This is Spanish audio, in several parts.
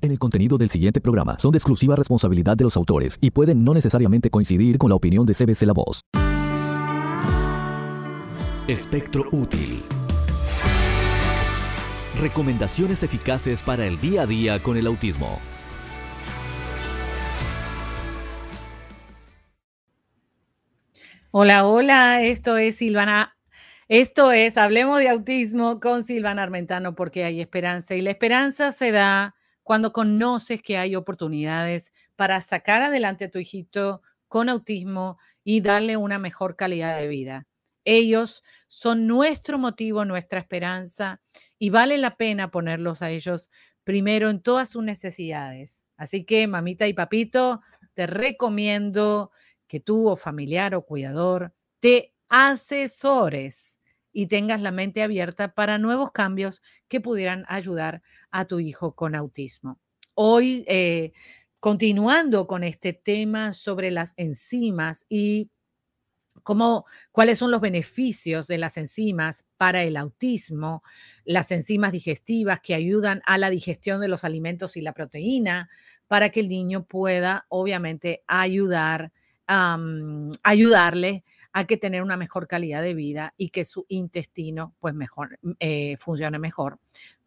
En el contenido del siguiente programa son de exclusiva responsabilidad de los autores y pueden no necesariamente coincidir con la opinión de CBC La Voz. Espectro útil. Recomendaciones eficaces para el día a día con el autismo. Hola, hola, esto es Silvana. Esto es Hablemos de Autismo con Silvana Armentano porque hay esperanza y la esperanza se da cuando conoces que hay oportunidades para sacar adelante a tu hijito con autismo y darle una mejor calidad de vida. Ellos son nuestro motivo, nuestra esperanza y vale la pena ponerlos a ellos primero en todas sus necesidades. Así que, mamita y papito, te recomiendo que tú o familiar o cuidador te asesores y tengas la mente abierta para nuevos cambios que pudieran ayudar a tu hijo con autismo. Hoy, eh, continuando con este tema sobre las enzimas y cómo, cuáles son los beneficios de las enzimas para el autismo, las enzimas digestivas que ayudan a la digestión de los alimentos y la proteína para que el niño pueda, obviamente, ayudar, ayudarle hay que tener una mejor calidad de vida y que su intestino pues mejor, eh, funcione mejor.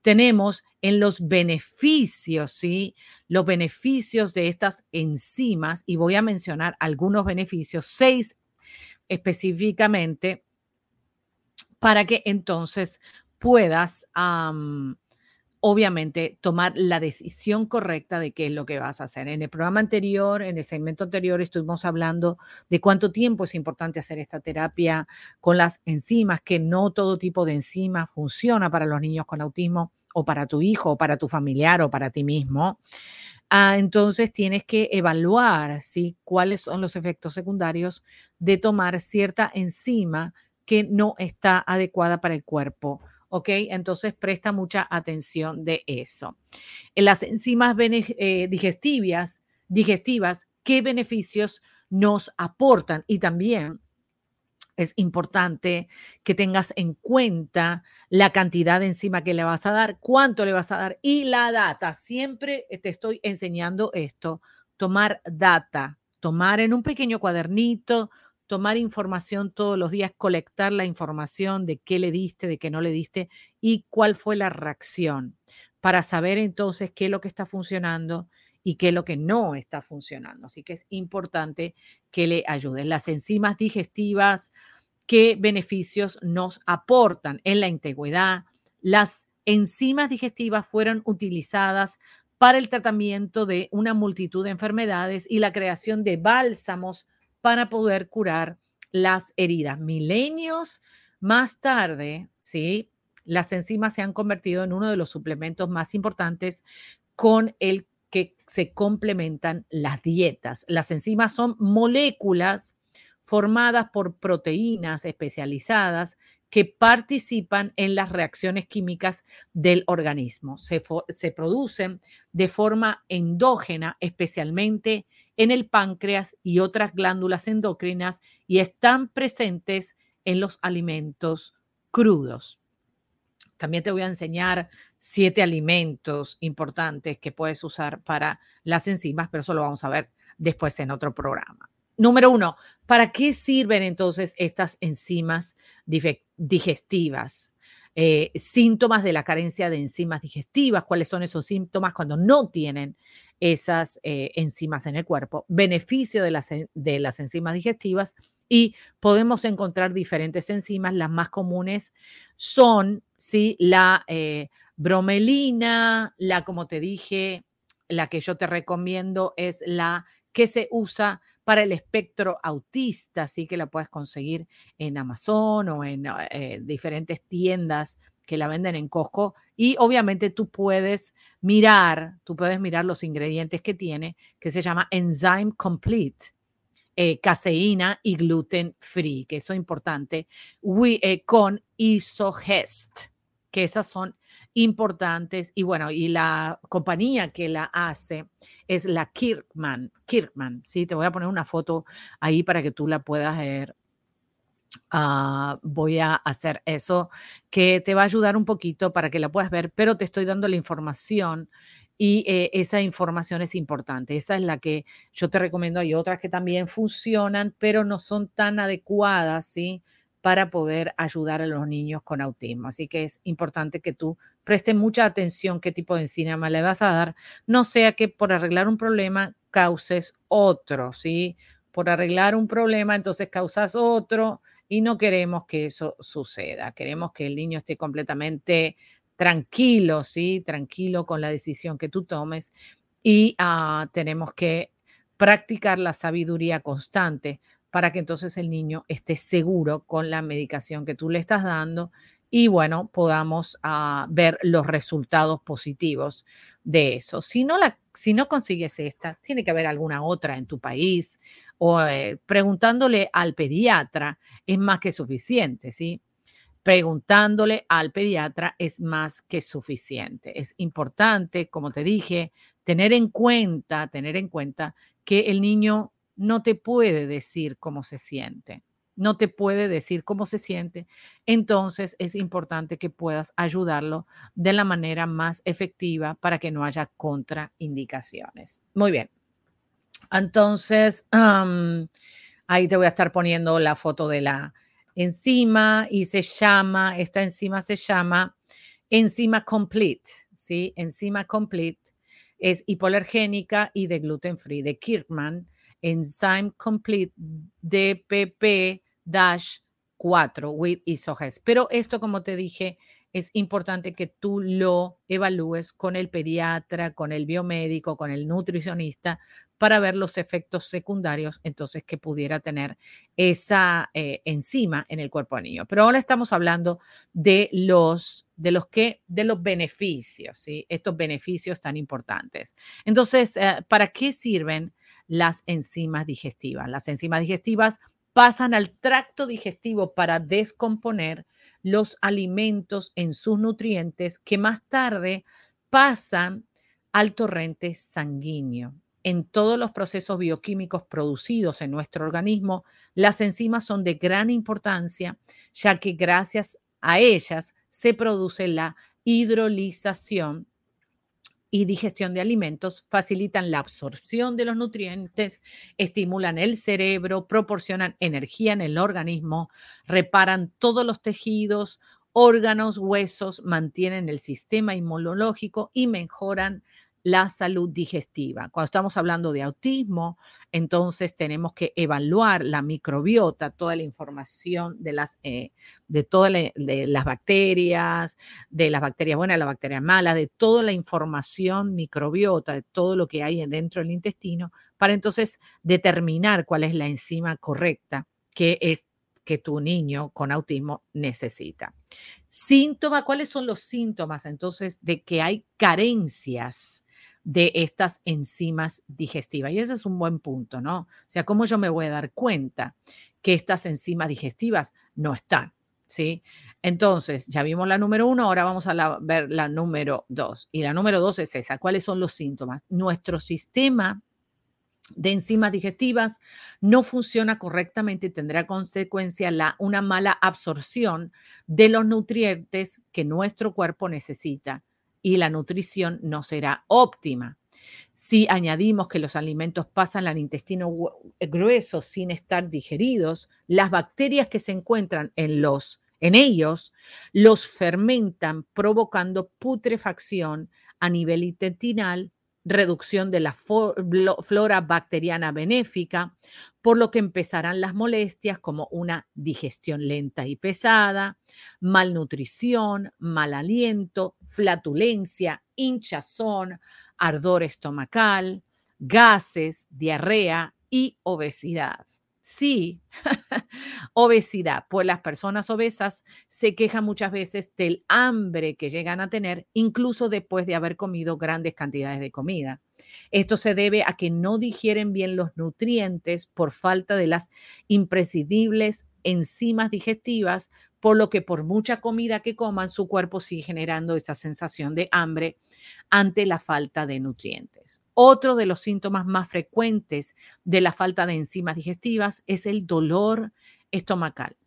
Tenemos en los beneficios, ¿sí? Los beneficios de estas enzimas, y voy a mencionar algunos beneficios, seis específicamente, para que entonces puedas obviamente tomar la decisión correcta de qué es lo que vas a hacer. En el programa anterior, en el segmento anterior, estuvimos hablando de cuánto tiempo es importante hacer esta terapia con las enzimas, que no todo tipo de enzima funciona para los niños con autismo o para tu hijo o para tu familiar o para ti mismo. Ah, entonces tienes que evaluar ¿sí? cuáles son los efectos secundarios de tomar cierta enzima que no está adecuada para el cuerpo ¿ok? Entonces presta mucha atención de eso. En las enzimas eh, digestivas, digestivas, ¿qué beneficios nos aportan? Y también es importante que tengas en cuenta la cantidad de enzima que le vas a dar, cuánto le vas a dar y la data. Siempre te estoy enseñando esto, tomar data, tomar en un pequeño cuadernito, tomar información todos los días, colectar la información de qué le diste, de qué no le diste y cuál fue la reacción, para saber entonces qué es lo que está funcionando y qué es lo que no está funcionando. Así que es importante que le ayuden. Las enzimas digestivas, qué beneficios nos aportan en la integridad. Las enzimas digestivas fueron utilizadas para el tratamiento de una multitud de enfermedades y la creación de bálsamos para poder curar las heridas. Milenios más tarde, ¿sí? Las enzimas se han convertido en uno de los suplementos más importantes con el que se complementan las dietas. Las enzimas son moléculas formadas por proteínas especializadas que participan en las reacciones químicas del organismo. Se, se, producen de forma endógena, especialmente en el páncreas y otras glándulas endocrinas y están presentes en los alimentos crudos. También te voy a enseñar siete alimentos importantes que puedes usar para las enzimas, pero eso lo vamos a ver después en otro programa. Número uno, ¿para qué sirven entonces estas enzimas digestivas? Eh, síntomas de la carencia de enzimas digestivas, cuáles son esos síntomas cuando no tienen esas eh, enzimas en el cuerpo, beneficio de las, de las enzimas digestivas y podemos encontrar diferentes enzimas. Las más comunes son ¿sí? la eh, bromelina, la, como te dije, la que yo te recomiendo es la que se usa para el espectro autista, así que la puedes conseguir en Amazon o en eh, diferentes tiendas que la venden en Costco. Y obviamente tú puedes mirar, tú puedes mirar los ingredientes que tiene, que se llama Enzyme Complete, eh, caseína y gluten free, que eso es importante, eh, con isogest, que esas son importantes. Y bueno, y la compañía que la hace es la Kirkman. Kirkman, sí, te voy a poner una foto ahí para que tú la puedas ver. Ah, voy a hacer eso que te va a ayudar un poquito para que la puedas ver, pero te estoy dando la información y eh, esa información es importante. Esa es la que yo te recomiendo. Hay otras que también funcionan, pero no son tan adecuadas, ¿sí? Para poder ayudar a los niños con autismo. Así que es importante que tú prestes mucha atención qué tipo de enzima le vas a dar. No sea que por arreglar un problema causes otro, ¿sí? Por arreglar un problema, entonces causas otro y no queremos que eso suceda. Queremos que el niño esté completamente tranquilo, ¿sí? Tranquilo con la decisión que tú tomes y ah, tenemos que practicar la sabiduría constante para que entonces el niño esté seguro con la medicación que tú le estás dando y bueno, podamos ah, ver los resultados positivos de eso. Si no, la, si no consigues esta, tiene que haber alguna otra en tu país o eh, preguntándole al pediatra es más que suficiente, ¿sí? preguntándole al pediatra es más que suficiente. Es importante, como te dije, tener en cuenta, tener en cuenta que el niño no te puede decir cómo se siente, no te puede decir cómo se siente, entonces es importante que puedas ayudarlo de la manera más efectiva para que no haya contraindicaciones. Muy bien. Entonces, ahí te voy a estar poniendo la foto de la, enzima y se llama, esta enzima se llama enzima complete, ¿sí? Enzima complete es hipoalergénica y de gluten free de Kirkman, enzyme complete DPP-4 with isoges. Pero esto, como te dije, es importante que tú lo evalúes con el pediatra, con el biomédico, con el nutricionista, para ver los efectos secundarios entonces que pudiera tener esa eh, enzima en el cuerpo del niño. Pero ahora estamos hablando de los de los que de los beneficios, ¿sí? Estos beneficios tan importantes. Entonces, eh, ¿para qué sirven las enzimas digestivas? Las enzimas digestivas pasan al tracto digestivo para descomponer los alimentos en sus nutrientes que más tarde pasan al torrente sanguíneo en todos los procesos bioquímicos producidos en nuestro organismo, las enzimas son de gran importancia, ya que gracias a ellas se produce la hidrolización y digestión de alimentos, facilitan la absorción de los nutrientes, estimulan el cerebro, proporcionan energía en el organismo, reparan todos los tejidos, órganos, huesos, mantienen el sistema inmunológico y mejoran la salud digestiva. Cuando estamos hablando de autismo, entonces tenemos que evaluar la microbiota, toda la información de las, eh, de todas las bacterias, de las bacterias buenas, las bacterias malas, de toda la información microbiota, de todo lo que hay dentro del intestino, para entonces determinar cuál es la enzima correcta que es que tu niño con autismo necesita. Síntoma, ¿cuáles son los síntomas entonces de que hay carencias de estas enzimas digestivas. Y ese es un buen punto, ¿no? O sea, ¿cómo yo me voy a dar cuenta que estas enzimas digestivas no están? ¿Sí? Entonces, ya vimos la número uno, ahora vamos a ver la número dos. Y la número dos es esa. ¿Cuáles son los síntomas? Nuestro sistema de enzimas digestivas no funciona correctamente y tendrá consecuencia la, una mala absorción de los nutrientes que nuestro cuerpo necesita y la nutrición no será óptima. Si añadimos que los alimentos pasan al intestino grueso sin estar digeridos, las bacterias que se encuentran en los en ellos los fermentan provocando putrefacción a nivel intestinal reducción de la flora bacteriana benéfica, por lo que empezarán las molestias como una digestión lenta y pesada, malnutrición, mal aliento, flatulencia, hinchazón, ardor estomacal, gases, diarrea y obesidad. Sí, obesidad, pues las personas obesas se quejan muchas veces del hambre que llegan a tener, incluso después de haber comido grandes cantidades de comida. Esto se debe a que no digieren bien los nutrientes por falta de las imprescindibles enzimas digestivas, por lo que por mucha comida que coman, su cuerpo sigue generando esa sensación de hambre ante la falta de nutrientes. Otro de los síntomas más frecuentes de la falta de enzimas digestivas es el dolor estomacal,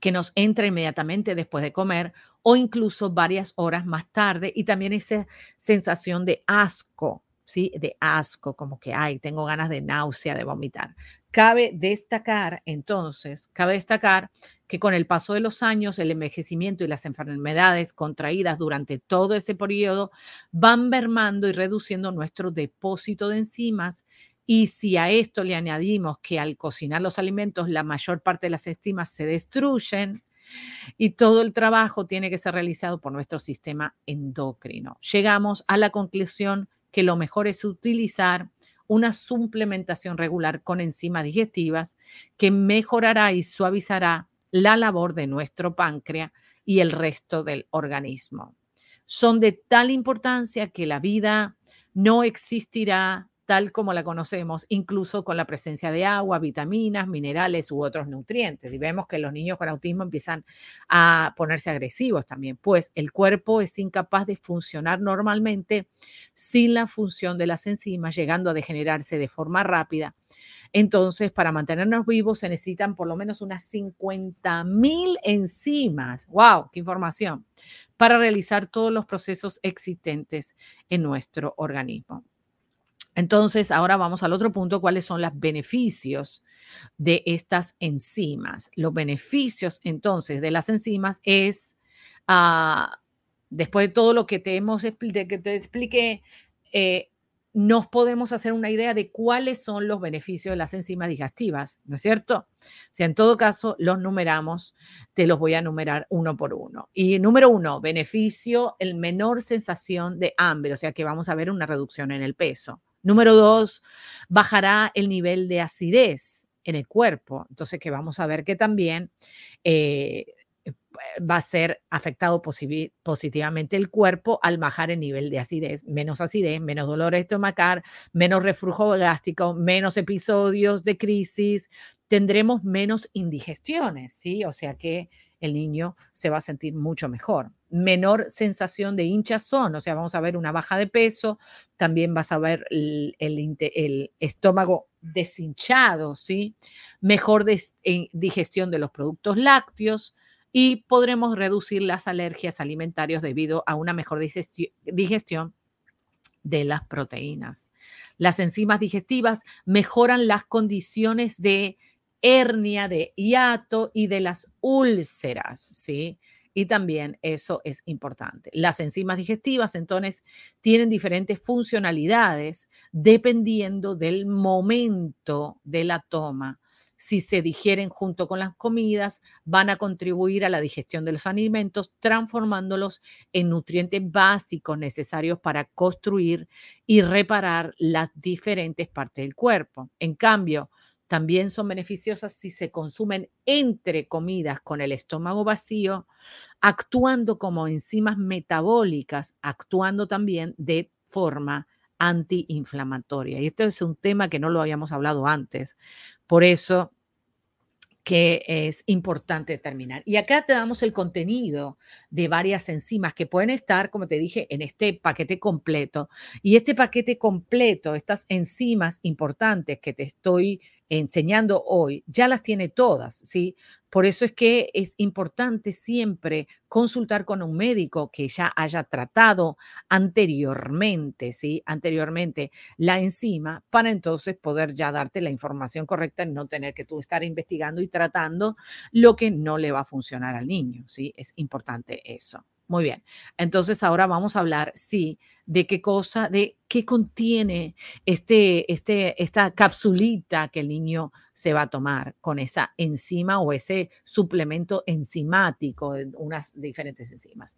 que nos entra inmediatamente después de comer o incluso varias horas más tarde y también esa sensación de asco, ¿sí? De asco, como que, ay, tengo ganas de náusea, de vomitar. Cabe destacar, entonces, cabe destacar que con el paso de los años, el envejecimiento y las enfermedades contraídas durante todo ese periodo van mermando y reduciendo nuestro depósito de enzimas y si a esto le añadimos que al cocinar los alimentos la mayor parte de las enzimas se destruyen y todo el trabajo tiene que ser realizado por nuestro sistema endocrino, llegamos a la conclusión que lo mejor es utilizar una suplementación regular con enzimas digestivas que mejorará y suavizará la labor de nuestro páncreas y el resto del organismo. Son de tal importancia que la vida no existirá tal como la conocemos, incluso con la presencia de agua, vitaminas, minerales u otros nutrientes. Y vemos que los niños con autismo empiezan a ponerse agresivos también, pues el cuerpo es incapaz de funcionar normalmente sin la función de las enzimas, llegando a degenerarse de forma rápida. Entonces, para mantenernos vivos se necesitan por lo menos unas 50 mil enzimas. ¡Wow! ¡Qué información! Para realizar todos los procesos existentes en nuestro organismo. Entonces, ahora vamos al otro punto, cuáles son los beneficios de estas enzimas. Los beneficios entonces de las enzimas es, ah, después de todo lo que te, hemos, que te expliqué, eh, nos podemos hacer una idea de cuáles son los beneficios de las enzimas digestivas, ¿no es cierto? Si en todo caso los numeramos, te los voy a numerar uno por uno. Y número uno, beneficio, el menor sensación de hambre, o sea que vamos a ver una reducción en el peso. Número dos, bajará el nivel de acidez en el cuerpo. Entonces, que vamos a ver que también eh, va a ser afectado positivamente el cuerpo al bajar el nivel de acidez, menos acidez, menos dolor estomacal, menos reflujo gástrico, menos episodios de crisis, tendremos menos indigestiones, ¿sí? O sea que el niño se va a sentir mucho mejor. Menor sensación de hinchazón, o sea, vamos a ver una baja de peso, también vas a ver el, estómago deshinchado, ¿sí? Mejor eh, digestión de los productos lácteos y podremos reducir las alergias alimentarias debido a una mejor digestión de las proteínas. Las enzimas digestivas mejoran las condiciones de hernia, de hiato y de las úlceras, ¿sí? Y también eso es importante. Las enzimas digestivas entonces tienen diferentes funcionalidades dependiendo del momento de la toma. Si se digieren junto con las comidas, van a contribuir a la digestión de los alimentos, transformándolos en nutrientes básicos necesarios para construir y reparar las diferentes partes del cuerpo. En cambio, también son beneficiosas si se consumen entre comidas con el estómago vacío, actuando como enzimas metabólicas, actuando también de forma antiinflamatoria. Y esto es un tema que no lo habíamos hablado antes. Por eso que es importante determinar. Y acá te damos el contenido de varias enzimas que pueden estar, como te dije, en este paquete completo. Y este paquete completo, estas enzimas importantes que te estoy enseñando hoy, ya las tiene todas, ¿sí? Por eso es que es importante siempre consultar con un médico que ya haya tratado anteriormente, ¿sí? Anteriormente la enzima para entonces poder ya darte la información correcta y no tener que tú estar investigando y tratando lo que no le va a funcionar al niño, ¿sí? Es importante eso. Muy bien. Entonces ahora vamos a hablar, sí, de qué cosa, de qué contiene este, este, esta capsulita que el niño se va a tomar con esa enzima o ese suplemento enzimático, unas diferentes enzimas.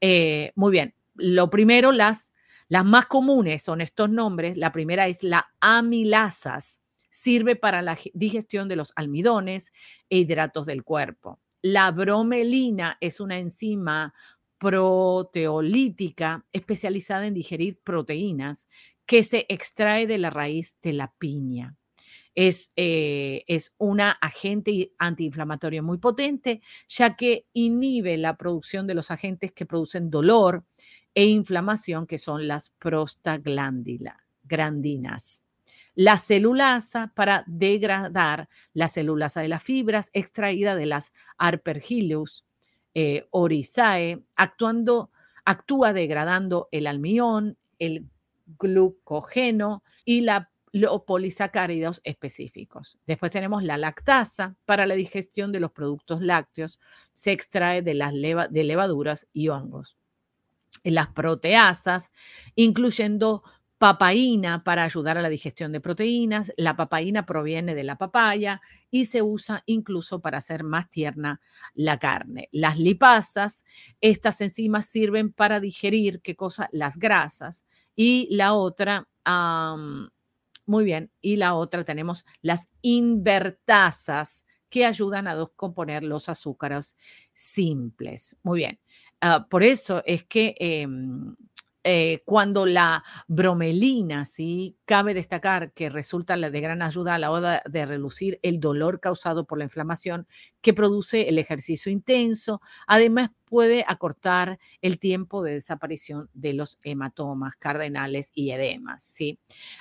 Eh, muy bien. Lo primero, las, las más comunes son estos nombres. La primera es la amilasas. Sirve para la digestión de los almidones e hidratos del cuerpo. La bromelina es una enzima proteolítica especializada en digerir proteínas que se extrae de la raíz de la piña. Es, eh, es una agente antiinflamatorio muy potente, ya que inhibe la producción de los agentes que producen dolor e inflamación, que son las prostaglandinas. La celulasa para degradar la celulasa de las fibras extraída de las arpergillus eh, Orizae, actuando, actúa degradando el almidón, el glucógeno y la los polisacáridos específicos. Después tenemos la lactasa para la digestión de los productos lácteos. Se extrae de las levaduras y hongos. Las proteasas, incluyendo papaína para ayudar a la digestión de proteínas. La papaína proviene de la papaya y se usa incluso para hacer más tierna la carne. Las lipasas, estas enzimas sirven para digerir, ¿qué cosa? Las grasas. Y la otra, muy bien. Y la otra tenemos las invertasas que ayudan a descomponer los azúcares simples. Muy bien. Ah, por eso es que em, eh, cuando la bromelina, ¿sí? Cabe destacar que resulta de gran ayuda a la hora de reducir el dolor causado por la inflamación que produce el ejercicio intenso. Además, puede acortar el tiempo de desaparición de los hematomas cardenales y edemas, ¿sí?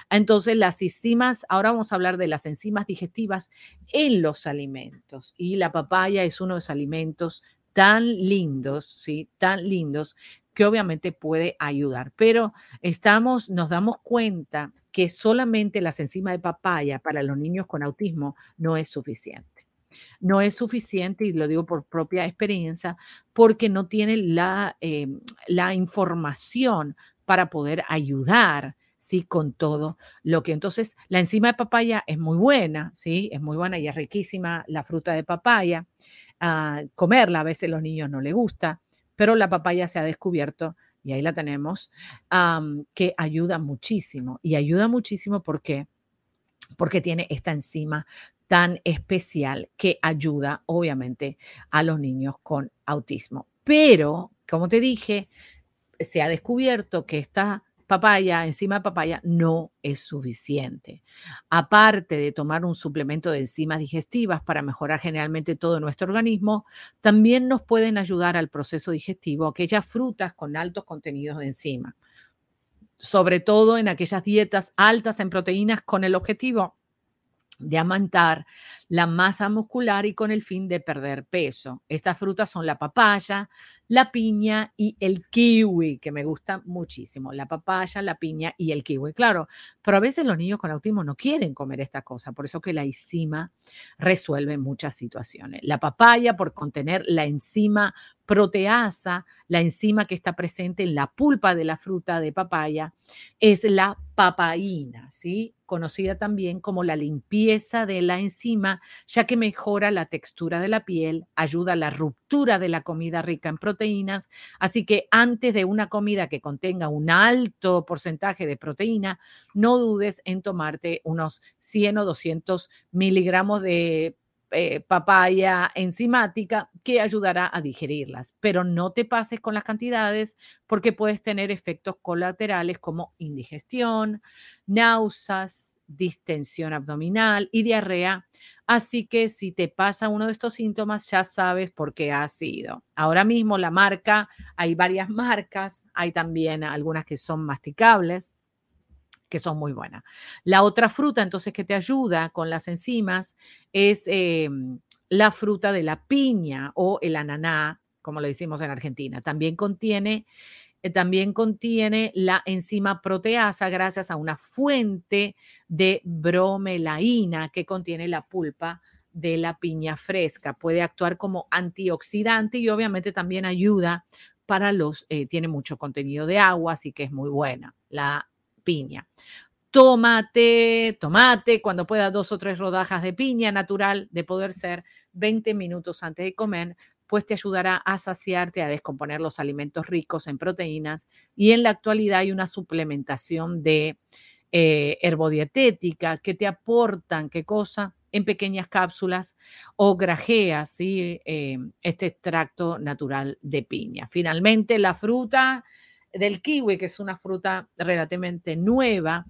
Entonces, las enzimas, ahora vamos a hablar de las enzimas digestivas en los alimentos. Y la papaya es uno de los alimentos tan lindos, ¿sí? Tan lindos que obviamente puede ayudar. Pero estamos, nos damos cuenta que solamente las enzimas de papaya para los niños con autismo no es suficiente. No es suficiente, y lo digo por propia experiencia, porque no tiene la, eh, la información para poder ayudar ¿sí? Con todo lo que entonces la enzima de papaya es muy buena, ¿sí? Es muy buena y es riquísima la fruta de papaya. Ah, comerla a veces los niños no les gusta, pero la papaya se ha descubierto, y ahí la tenemos, que ayuda muchísimo. Y ayuda muchísimo porque, porque tiene esta enzima tan especial que ayuda, obviamente, a los niños con autismo. Pero, como te dije, se ha descubierto que esta papaya, encima de papaya, no es suficiente. Aparte de tomar un suplemento de enzimas digestivas para mejorar generalmente todo nuestro organismo, también nos pueden ayudar al proceso digestivo aquellas frutas con altos contenidos de enzima, sobre todo en aquellas dietas altas en proteínas con el objetivo de aumentar la masa muscular y con el fin de perder peso. Estas frutas son la papaya, la piña y el kiwi, que me gusta muchísimo. La papaya, la piña y el kiwi. Claro, pero a veces los niños con autismo no quieren comer esta cosa, por eso que la enzima resuelve muchas situaciones. La papaya por contener la enzima proteasa, la enzima que está presente en la pulpa de la fruta de papaya, es la papaína, ¿sí? conocida también como la limpieza de la enzima, ya que mejora la textura de la piel, ayuda a la ruptura de la comida rica en proteínas. Así que antes de una comida que contenga un alto porcentaje de proteína, no dudes en tomarte unos 100 o 200 miligramos de eh, papaya enzimática que ayudará a digerirlas. Pero no te pases con las cantidades porque puedes tener efectos colaterales como indigestión, náuseas, distensión abdominal y diarrea. Así que si te pasa uno de estos síntomas, ya sabes por qué ha sido. Ahora mismo la marca, hay varias marcas, hay también algunas que son masticables que son muy buenas. La otra fruta, entonces, que te ayuda con las enzimas es em, la fruta de la piña o el ananá, como lo decimos en Argentina. También contiene, también contiene la enzima proteasa gracias a una fuente de bromelaína que contiene la pulpa de la piña fresca. Puede actuar como antioxidante y obviamente también ayuda para los, eh, tiene mucho contenido de agua, así que es muy buena la piña. Tomate, tomate, cuando pueda dos o tres rodajas de piña natural, de poder ser 20 minutos antes de comer, pues te ayudará a saciarte, a descomponer los alimentos ricos en proteínas. Y en la actualidad hay una suplementación de eh, herbodietética que te aportan, ¿qué cosa? En pequeñas cápsulas o grajeas, ¿sí? Eh, este extracto natural de piña. Finalmente, la fruta del kiwi, que es una fruta relativamente nueva,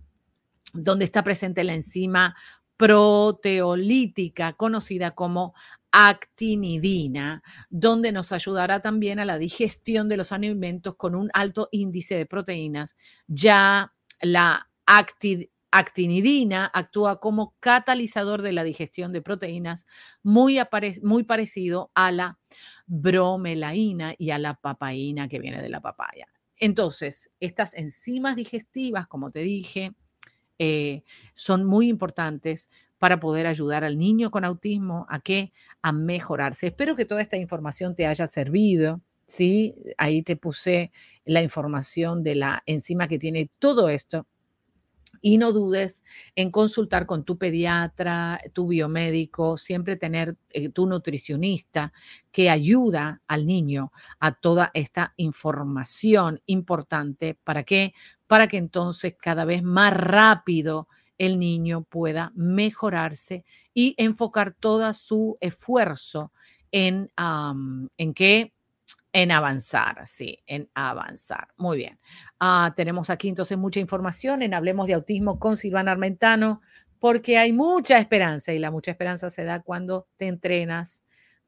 donde está presente la enzima proteolítica conocida como actinidina, donde nos ayudará también a la digestión de los alimentos con un alto índice de proteínas. Ya la actinidina actúa como catalizador de la digestión de proteínas, muy, parecido a la bromelaína y a la papaína que viene de la papaya. Entonces, estas enzimas digestivas, como te dije, eh, son muy importantes para poder ayudar al niño con autismo a que a mejorarse. Espero que toda esta información te haya servido. Sí, ahí te puse la información de la enzima que tiene todo esto y no dudes en consultar con tu pediatra, tu biomédico, siempre tener eh, tu nutricionista que ayuda al niño a toda esta información importante. ¿Para qué? Para que entonces cada vez más rápido el niño pueda mejorarse y enfocar todo su esfuerzo en, en que en avanzar, sí, en avanzar. Muy bien. Ah, tenemos aquí entonces mucha información en Hablemos de Autismo con Silvana Armentano, porque hay mucha esperanza y la mucha esperanza se da cuando te entrenas,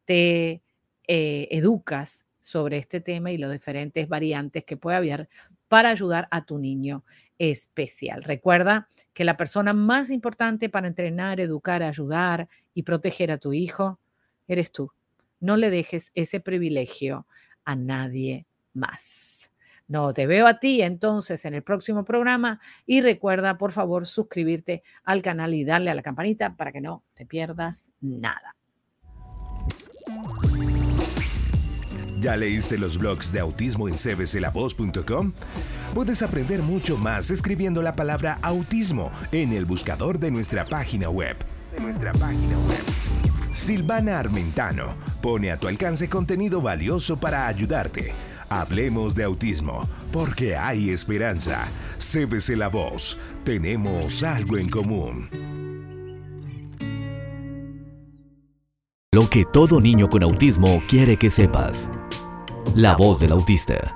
te eh, educas sobre este tema y los diferentes variantes que puede haber para ayudar a tu niño especial. Recuerda que la persona más importante para entrenar, educar, ayudar y proteger a tu hijo eres tú. No le dejes ese privilegio a nadie más. No te veo a ti entonces en el próximo programa y recuerda por favor suscribirte al canal y darle a la campanita para que no te pierdas nada. ¿Ya leíste los blogs de autismo en cbclavoz.com? Puedes aprender mucho más escribiendo la palabra autismo en el buscador de nuestra página web. Nuestra página web Silvana Armentano pone a tu alcance contenido valioso para ayudarte. Hablemos de autismo, porque hay esperanza. Cébese la voz, tenemos algo en común. Lo que todo niño con autismo quiere que sepas. La voz del autista.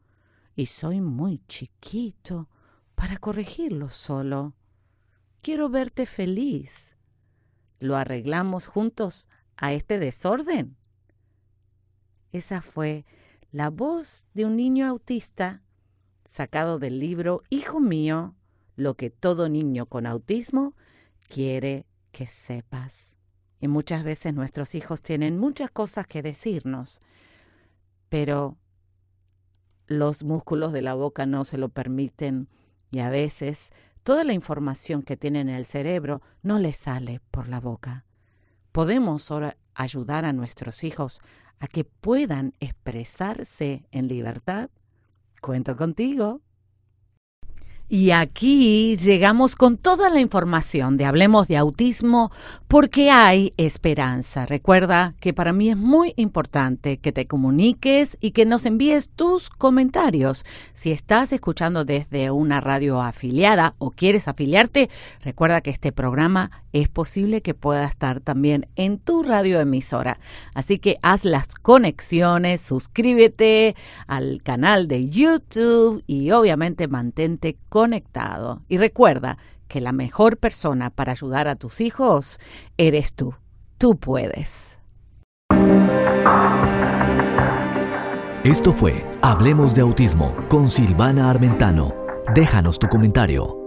Y soy muy chiquito para corregirlo solo. Quiero verte feliz. ¿Lo arreglamos juntos a este desorden? Esa fue la voz de un niño autista sacado del libro Hijo mío, lo que todo niño con autismo quiere que sepas. Y muchas veces nuestros hijos tienen muchas cosas que decirnos, pero los músculos de la boca no se lo permiten y a veces Toda la información que tienen en el cerebro no les sale por la boca. Podemos ahora ayudar a nuestros hijos a que puedan expresarse en libertad. Cuento contigo. Y aquí llegamos con toda la información de Hablemos de Autismo porque hay esperanza. Recuerda que para mí es muy importante que te comuniques y que nos envíes tus comentarios. Si estás escuchando desde una radio afiliada o quieres afiliarte, recuerda que este programa es posible que pueda estar también en tu radioemisora. Así que haz las conexiones, suscríbete al canal de YouTube y obviamente mantente conectado. Y recuerda que la mejor persona para ayudar a tus hijos eres tú. Tú puedes. Esto fue Hablemos de Autismo con Silvana Armentano. Déjanos tu comentario